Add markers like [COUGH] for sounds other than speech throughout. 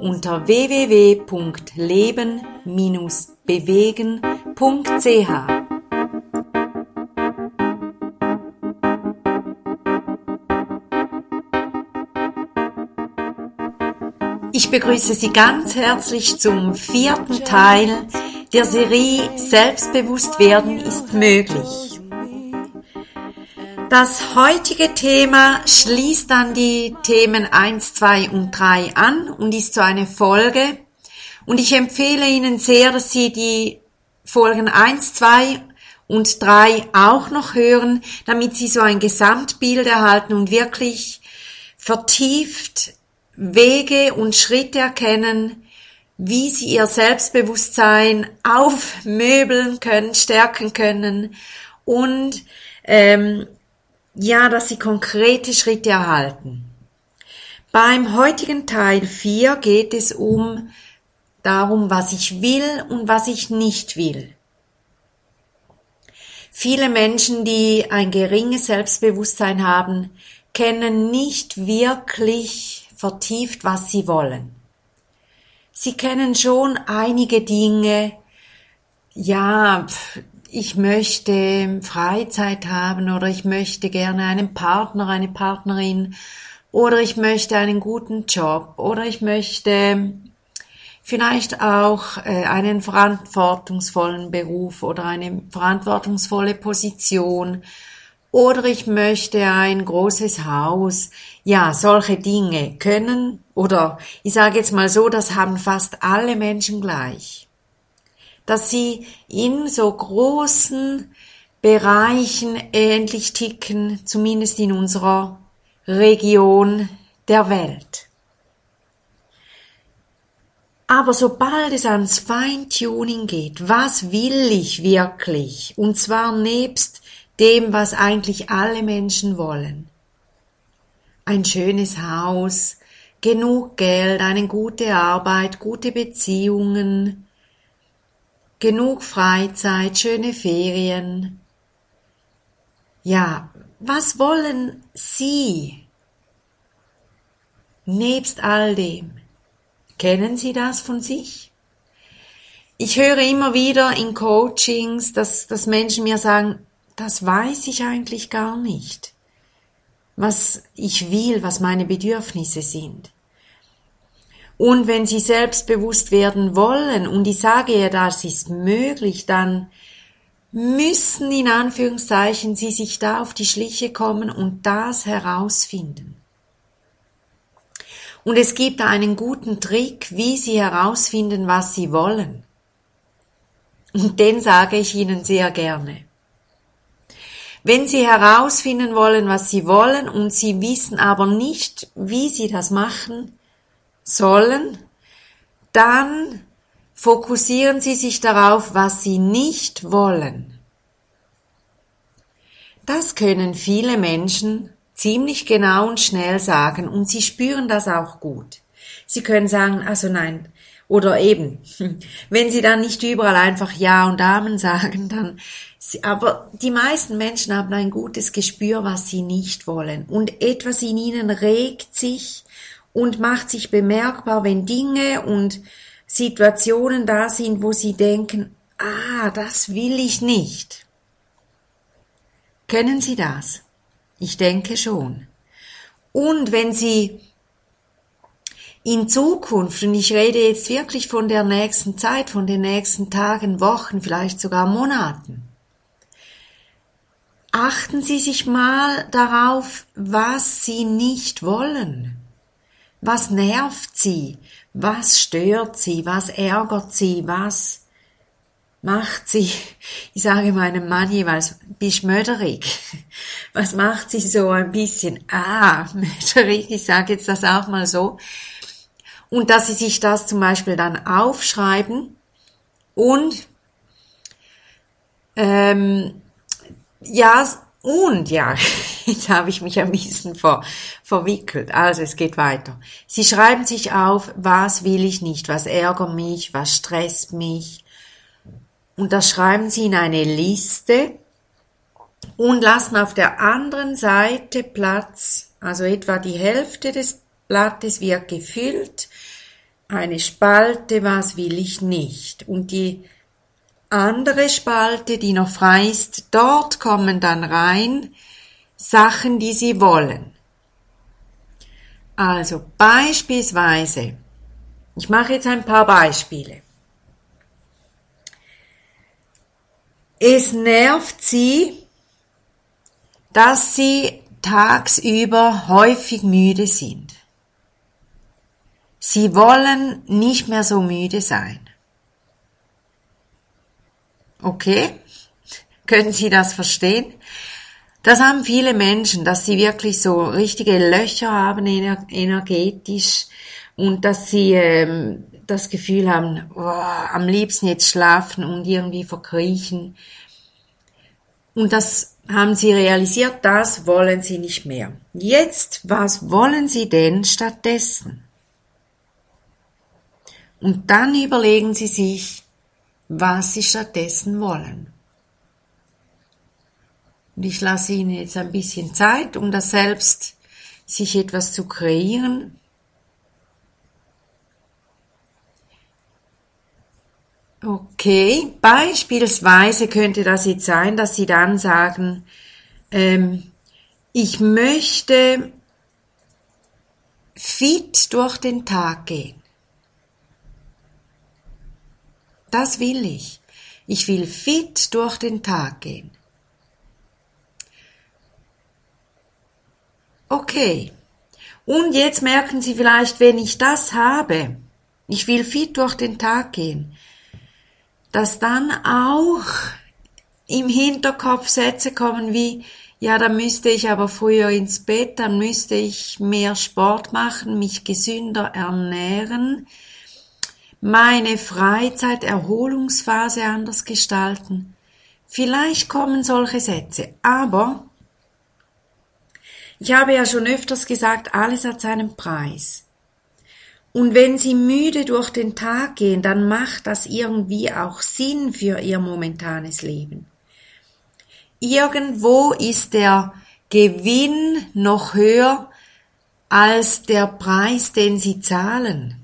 unter www.leben-bewegen.ch. Ich begrüße Sie ganz herzlich zum vierten Teil der Serie Selbstbewusst werden ist möglich. Das heutige Thema schließt dann die Themen 1, 2 und 3 an und ist so eine Folge. Und ich empfehle Ihnen sehr, dass Sie die Folgen 1, 2 und 3 auch noch hören, damit Sie so ein Gesamtbild erhalten und wirklich vertieft Wege und Schritte erkennen, wie Sie Ihr Selbstbewusstsein aufmöbeln können, stärken können und ähm, ja, dass sie konkrete Schritte erhalten. Beim heutigen Teil 4 geht es um darum, was ich will und was ich nicht will. Viele Menschen, die ein geringes Selbstbewusstsein haben, kennen nicht wirklich vertieft, was sie wollen. Sie kennen schon einige Dinge, ja, ich möchte Freizeit haben oder ich möchte gerne einen Partner, eine Partnerin oder ich möchte einen guten Job oder ich möchte vielleicht auch äh, einen verantwortungsvollen Beruf oder eine verantwortungsvolle Position oder ich möchte ein großes Haus. Ja, solche Dinge können oder ich sage jetzt mal so, das haben fast alle Menschen gleich dass sie in so großen Bereichen ähnlich ticken, zumindest in unserer Region der Welt. Aber sobald es ans Feintuning geht, was will ich wirklich? Und zwar nebst dem, was eigentlich alle Menschen wollen. Ein schönes Haus, genug Geld, eine gute Arbeit, gute Beziehungen, genug Freizeit, schöne Ferien. Ja, was wollen Sie nebst all dem? Kennen Sie das von sich? Ich höre immer wieder in Coachings, dass, dass Menschen mir sagen, das weiß ich eigentlich gar nicht, was ich will, was meine Bedürfnisse sind. Und wenn sie selbstbewusst werden wollen, und ich sage ja, das ist möglich, dann müssen in Anführungszeichen sie sich da auf die Schliche kommen und das herausfinden. Und es gibt einen guten Trick, wie sie herausfinden, was sie wollen. Und den sage ich Ihnen sehr gerne. Wenn Sie herausfinden wollen, was Sie wollen und Sie wissen aber nicht, wie Sie das machen, sollen, dann fokussieren Sie sich darauf, was Sie nicht wollen. Das können viele Menschen ziemlich genau und schnell sagen und sie spüren das auch gut. Sie können sagen, also nein, oder eben, [LAUGHS] wenn sie dann nicht überall einfach Ja und Amen sagen, dann, aber die meisten Menschen haben ein gutes Gespür, was sie nicht wollen und etwas in ihnen regt sich und macht sich bemerkbar, wenn Dinge und Situationen da sind, wo sie denken, ah, das will ich nicht. Kennen Sie das? Ich denke schon. Und wenn Sie in Zukunft, und ich rede jetzt wirklich von der nächsten Zeit, von den nächsten Tagen, Wochen, vielleicht sogar Monaten, achten Sie sich mal darauf, was Sie nicht wollen. Was nervt sie? Was stört sie? Was ärgert sie? Was macht sie? [LAUGHS] Ich sage meinem Mann jeweils, bist möderig. [LAUGHS] Was macht sie so ein bisschen? Ah, [LAUGHS] möderig. Ich sage jetzt das auch mal so. und dass sie sich das zum Beispiel dann aufschreiben und ähm, ja, und ja, jetzt habe ich mich ein bisschen ver, verwickelt. Also es geht weiter. Sie schreiben sich auf, was will ich nicht, was ärgert mich, was stresst mich. Und das schreiben sie in eine Liste und lassen auf der anderen Seite Platz, also etwa die Hälfte des Blattes wird gefüllt, eine Spalte, was will ich nicht. Und die andere Spalte, die noch frei ist, dort kommen dann rein Sachen, die Sie wollen. Also beispielsweise, ich mache jetzt ein paar Beispiele. Es nervt Sie, dass Sie tagsüber häufig müde sind. Sie wollen nicht mehr so müde sein. Okay? Können Sie das verstehen? Das haben viele Menschen, dass sie wirklich so richtige Löcher haben energetisch und dass sie ähm, das Gefühl haben, oh, am liebsten jetzt schlafen und irgendwie verkriechen. Und das haben sie realisiert, das wollen sie nicht mehr. Jetzt, was wollen sie denn stattdessen? Und dann überlegen sie sich, was sie stattdessen wollen. Und ich lasse Ihnen jetzt ein bisschen Zeit, um das selbst sich etwas zu kreieren. Okay, beispielsweise könnte das jetzt sein, dass Sie dann sagen, ähm, ich möchte fit durch den Tag gehen. Das will ich. Ich will fit durch den Tag gehen. Okay. Und jetzt merken Sie vielleicht, wenn ich das habe, ich will fit durch den Tag gehen, dass dann auch im Hinterkopf Sätze kommen wie, ja, dann müsste ich aber früher ins Bett, dann müsste ich mehr Sport machen, mich gesünder ernähren, meine Freizeit, Erholungsphase anders gestalten. Vielleicht kommen solche Sätze, aber ich habe ja schon öfters gesagt, alles hat seinen Preis. Und wenn Sie müde durch den Tag gehen, dann macht das irgendwie auch Sinn für Ihr momentanes Leben. Irgendwo ist der Gewinn noch höher als der Preis, den Sie zahlen.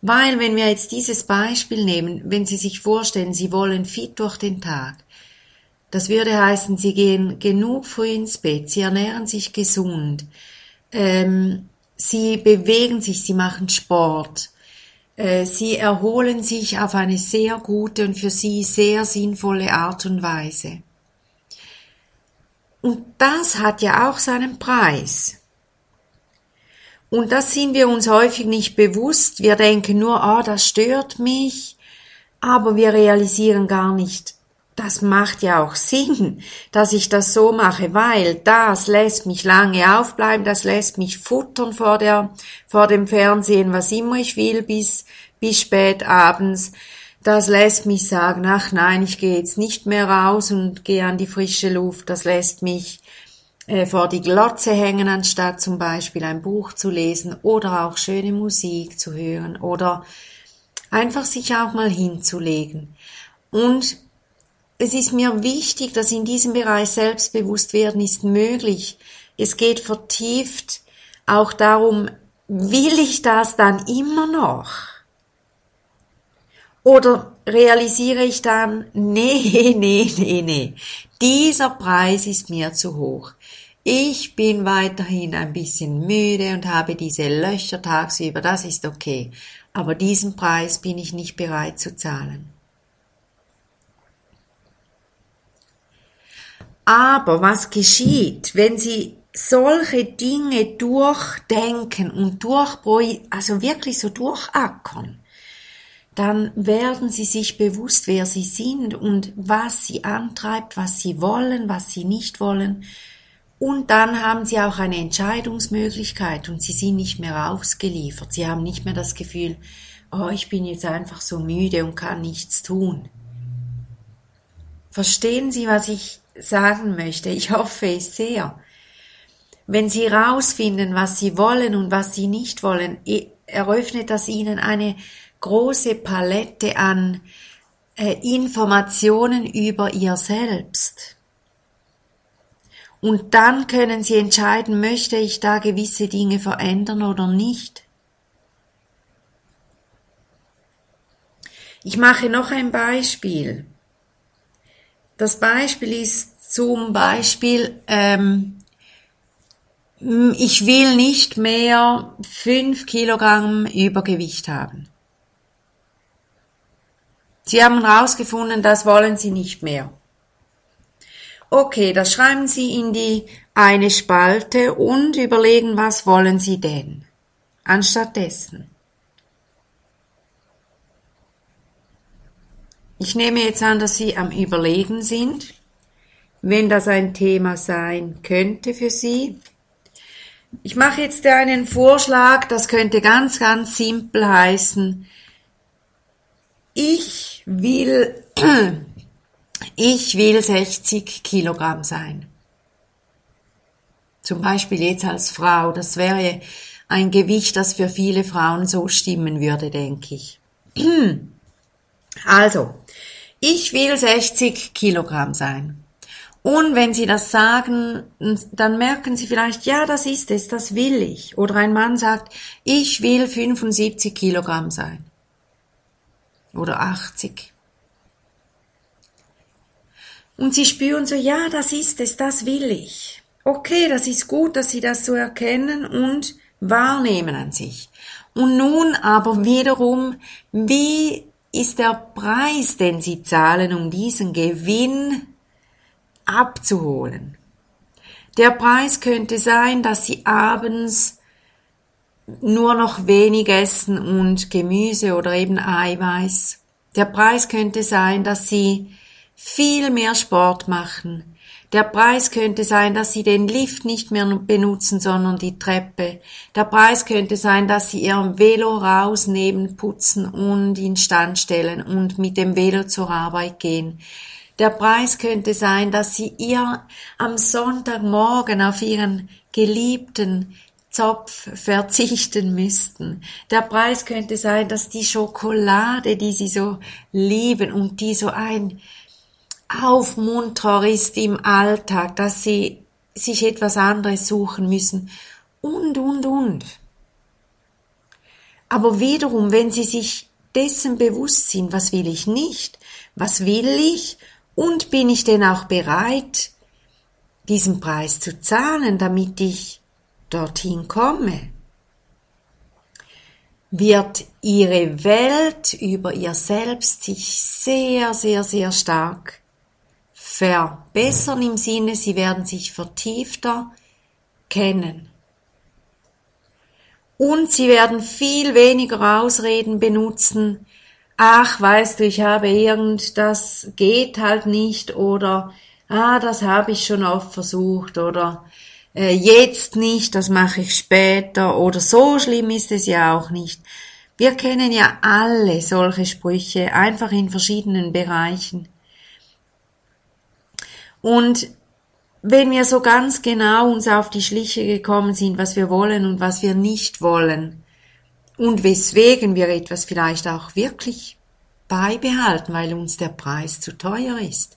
Weil, wenn wir jetzt dieses Beispiel nehmen, wenn Sie sich vorstellen, Sie wollen fit durch den Tag, das würde heißen, Sie gehen genug früh ins Bett, Sie ernähren sich gesund, ähm, Sie bewegen sich, Sie machen Sport, äh, Sie erholen sich auf eine sehr gute und für Sie sehr sinnvolle Art und Weise. Und das hat ja auch seinen Preis. Und das sind wir uns häufig nicht bewusst. Wir denken nur, ah, oh, das stört mich, aber wir realisieren gar nicht, das macht ja auch Sinn, dass ich das so mache, weil das lässt mich lange aufbleiben, das lässt mich futtern vor der, vor dem Fernsehen, was immer ich will, bis, bis spät abends. Das lässt mich sagen, ach nein, ich gehe jetzt nicht mehr raus und gehe an die frische Luft. Das lässt mich äh, vor die Glotze hängen, anstatt zum Beispiel ein Buch zu lesen oder auch schöne Musik zu hören oder einfach sich auch mal hinzulegen. Und es ist mir wichtig, dass in diesem Bereich Selbstbewusstwerden ist möglich. Es geht vertieft auch darum, will ich das dann immer noch? Oder realisiere ich dann, [LAUGHS] nee, nee, nee, nee, dieser Preis ist mir zu hoch. Ich bin weiterhin ein bisschen müde und habe diese Löcher tagsüber, das ist okay. Aber diesen Preis bin ich nicht bereit zu zahlen. Aber was geschieht, wenn Sie solche Dinge durchdenken und durch, also wirklich so durchackern? dann werden sie sich bewusst, wer sie sind und was sie antreibt, was sie wollen, was sie nicht wollen Und dann haben sie auch eine Entscheidungsmöglichkeit und sie sind nicht mehr ausgeliefert. Sie haben nicht mehr das Gefühl, oh, ich bin jetzt einfach so müde und kann nichts tun. Verstehen Sie, was ich sagen möchte? Ich hoffe es sehr. Wenn Sie herausfinden, was Sie wollen und was Sie nicht wollen, eröffnet das Ihnen eine große Palette an äh, Informationen über Ihr Selbst. Und dann können Sie entscheiden, möchte ich da gewisse Dinge verändern oder nicht. Ich mache noch ein Beispiel. Das Beispiel ist zum Beispiel, ähm, ich will nicht mehr fünf Kilogramm Übergewicht haben. Sie haben herausgefunden, das wollen Sie nicht mehr. Okay, das schreiben Sie in die eine Spalte und überlegen, was wollen Sie denn? Anstattdessen. Ich nehme jetzt an, dass Sie am Überlegen sind, wenn das ein Thema sein könnte für Sie. Ich mache jetzt einen Vorschlag, das könnte ganz, ganz simpel heißen. Ich will [CLEARS THROAT] ich will 60 Kilogramm sein. Zum Beispiel jetzt als Frau, das wäre ein Gewicht, das für viele Frauen so stimmen würde, denke ich. [CLEARS THROAT] Also, ich will 60 Kilogramm sein. Und wenn Sie das sagen, dann merken Sie vielleicht, ja, das ist es, das will ich. Oder ein Mann sagt, ich will 75 Kilogramm sein. Oder 80. Und sie spüren so, ja, das ist es, das will ich. Okay, das ist gut, dass sie das so erkennen und wahrnehmen an sich. Und nun aber wiederum, wie ist der Preis, den sie zahlen, um diesen Gewinn abzuholen? Der Preis könnte sein, dass sie abends nur noch wenig essen und Gemüse oder eben Eiweiß. Der Preis könnte sein, dass sie viel mehr Sport machen. Der Preis könnte sein, dass Sie den Lift nicht mehr benutzen, sondern die Treppe. Der Preis könnte sein, dass Sie Ihr Velo rausnehmen, putzen und instand stellen und mit dem Velo zur Arbeit gehen. Der Preis könnte sein, dass Sie ihr am Sonntagmorgen auf Ihren geliebten Zopf verzichten müssten. Der Preis könnte sein, dass die Schokolade, die Sie so lieben und die so ein Aufmunterer ist im Alltag, dass sie sich etwas anderes suchen müssen und, und, und. Aber wiederum, wenn sie sich dessen bewusst sind, was will ich nicht, was will ich und bin ich denn auch bereit, diesen Preis zu zahlen, damit ich dorthin komme, wird ihre Welt über ihr Selbst sich sehr, sehr, sehr stark verbessern im Sinne, sie werden sich vertiefter kennen. Und sie werden viel weniger Ausreden benutzen, ach, weißt du, ich habe irgend, das geht halt nicht oder ah, das habe ich schon oft versucht oder äh, jetzt nicht, das mache ich später oder so schlimm ist es ja auch nicht. Wir kennen ja alle solche Sprüche, einfach in verschiedenen Bereichen. Und wenn wir so ganz genau uns auf die Schliche gekommen sind, was wir wollen und was wir nicht wollen und weswegen wir etwas vielleicht auch wirklich beibehalten, weil uns der Preis zu teuer ist.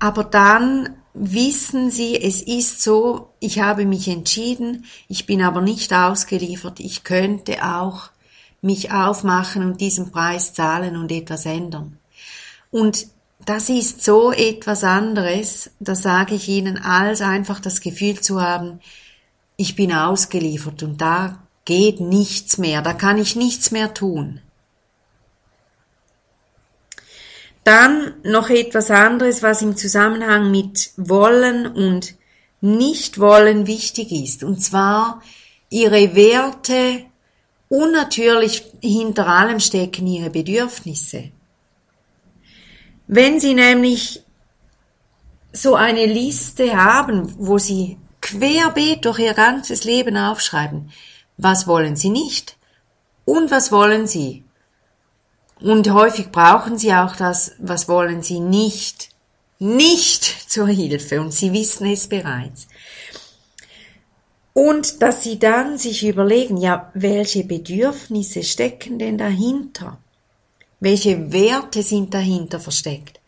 Aber dann wissen Sie, es ist so, ich habe mich entschieden, ich bin aber nicht ausgeliefert, ich könnte auch mich aufmachen und diesen Preis zahlen und etwas ändern. Und das ist so etwas anderes, da sage ich Ihnen, als einfach das Gefühl zu haben, ich bin ausgeliefert und da geht nichts mehr, da kann ich nichts mehr tun. Dann noch etwas anderes, was im Zusammenhang mit Wollen und Nicht-Wollen wichtig ist, und zwar ihre Werte und natürlich hinter allem stecken ihre Bedürfnisse. Wenn Sie nämlich so eine Liste haben, wo Sie querbeet durch Ihr ganzes Leben aufschreiben, was wollen Sie nicht und was wollen Sie. Und häufig brauchen Sie auch das, was wollen Sie nicht, nicht zur Hilfe und Sie wissen es bereits. Und dass Sie dann sich überlegen, ja, welche Bedürfnisse stecken denn dahinter? Welche Werte sind dahinter versteckt?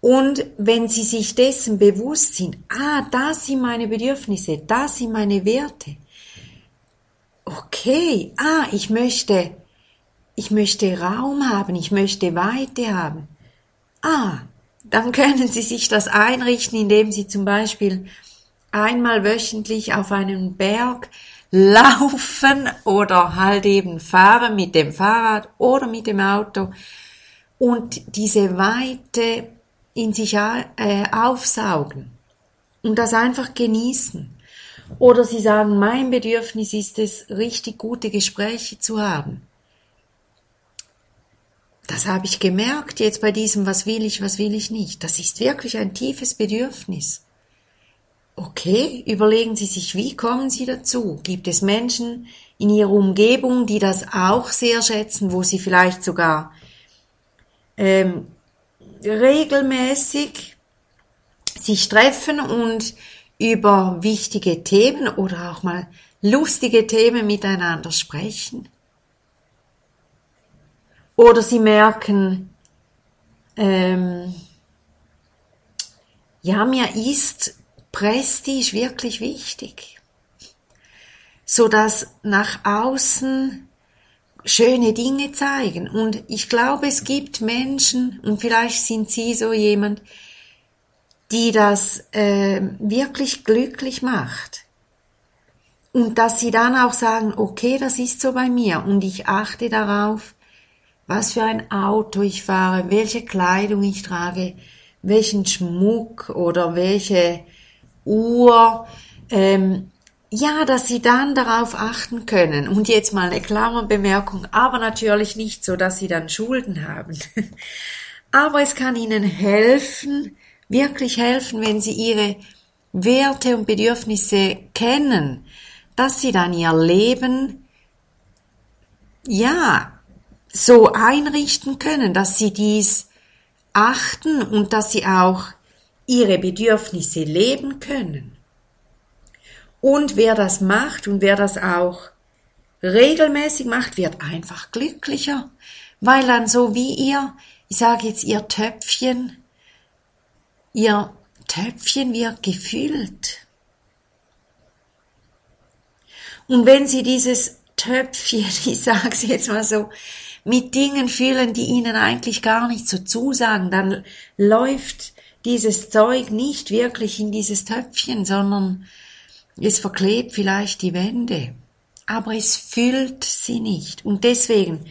Und wenn Sie sich dessen bewusst sind, ah, das sind meine Bedürfnisse, das sind meine Werte. Okay, ah, ich möchte, ich möchte Raum haben, ich möchte Weite haben. Ah, dann können Sie sich das einrichten, indem Sie zum Beispiel einmal wöchentlich auf einen Berg laufen oder halt eben fahren mit dem Fahrrad oder mit dem Auto und diese Weite in sich äh, aufsaugen und das einfach genießen. Oder sie sagen, mein Bedürfnis ist es, richtig gute Gespräche zu haben. Das habe ich gemerkt jetzt bei diesem, was will ich, was will ich nicht. Das ist wirklich ein tiefes Bedürfnis. Okay, überlegen Sie sich, wie kommen Sie dazu? Gibt es Menschen in Ihrer Umgebung, die das auch sehr schätzen, wo Sie vielleicht sogar ähm, regelmäßig sich treffen und über wichtige Themen oder auch mal lustige Themen miteinander sprechen? Oder Sie merken, ähm, ja, mir ist Prestige wirklich wichtig, so dass nach außen schöne Dinge zeigen. Und ich glaube, es gibt Menschen, und vielleicht sind Sie so jemand, die das äh, wirklich glücklich macht. Und dass sie dann auch sagen, okay, das ist so bei mir und ich achte darauf, was für ein Auto ich fahre, welche Kleidung ich trage, welchen Schmuck oder welche Uhr, ähm, ja, dass sie dann darauf achten können. Und jetzt mal eine Klammerbemerkung, aber natürlich nicht so, dass sie dann Schulden haben. [LAUGHS] aber es kann ihnen helfen, wirklich helfen, wenn sie ihre Werte und Bedürfnisse kennen, dass sie dann ihr Leben, ja, so einrichten können, dass sie dies achten und dass sie auch ihre Bedürfnisse leben können. Und wer das macht und wer das auch regelmäßig macht, wird einfach glücklicher, weil dann so wie ihr, ich sage jetzt ihr Töpfchen, ihr Töpfchen wird gefüllt. Und wenn sie dieses Töpfchen, [LAUGHS] ich sage es jetzt mal so, mit Dingen füllen, die ihnen eigentlich gar nicht so zusagen, dann läuft dieses Zeug nicht wirklich in dieses Töpfchen, sondern es verklebt vielleicht die Wände, aber es füllt sie nicht. Und deswegen,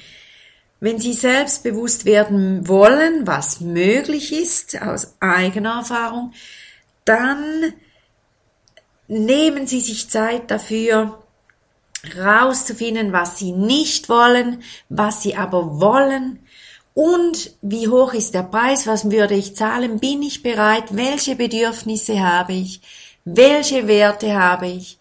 wenn Sie selbstbewusst werden wollen, was möglich ist aus eigener Erfahrung, dann nehmen Sie sich Zeit dafür, rauszufinden, was Sie nicht wollen, was Sie aber wollen, und wie hoch ist der Preis? Was würde ich zahlen? Bin ich bereit? Welche Bedürfnisse habe ich? Welche Werte habe ich?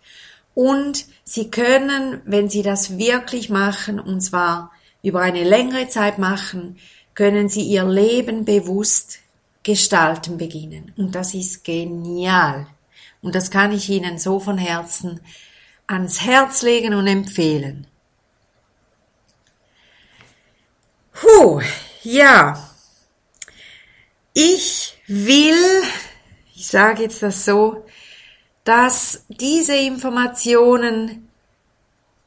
Und Sie können, wenn Sie das wirklich machen, und zwar über eine längere Zeit machen, können Sie Ihr Leben bewusst gestalten beginnen. Und das ist genial. Und das kann ich Ihnen so von Herzen ans Herz legen und empfehlen. Puh, ja. Ich will, ich sage jetzt das so, dass diese Informationen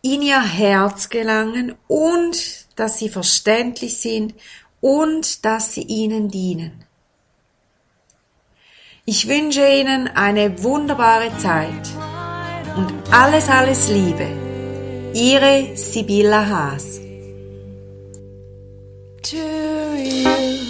in ihr Herz gelangen und dass sie verständlich sind und dass sie ihnen dienen. Ich wünsche Ihnen eine wunderbare Zeit und alles, alles Liebe. Ihre Sibylla Haas. to you.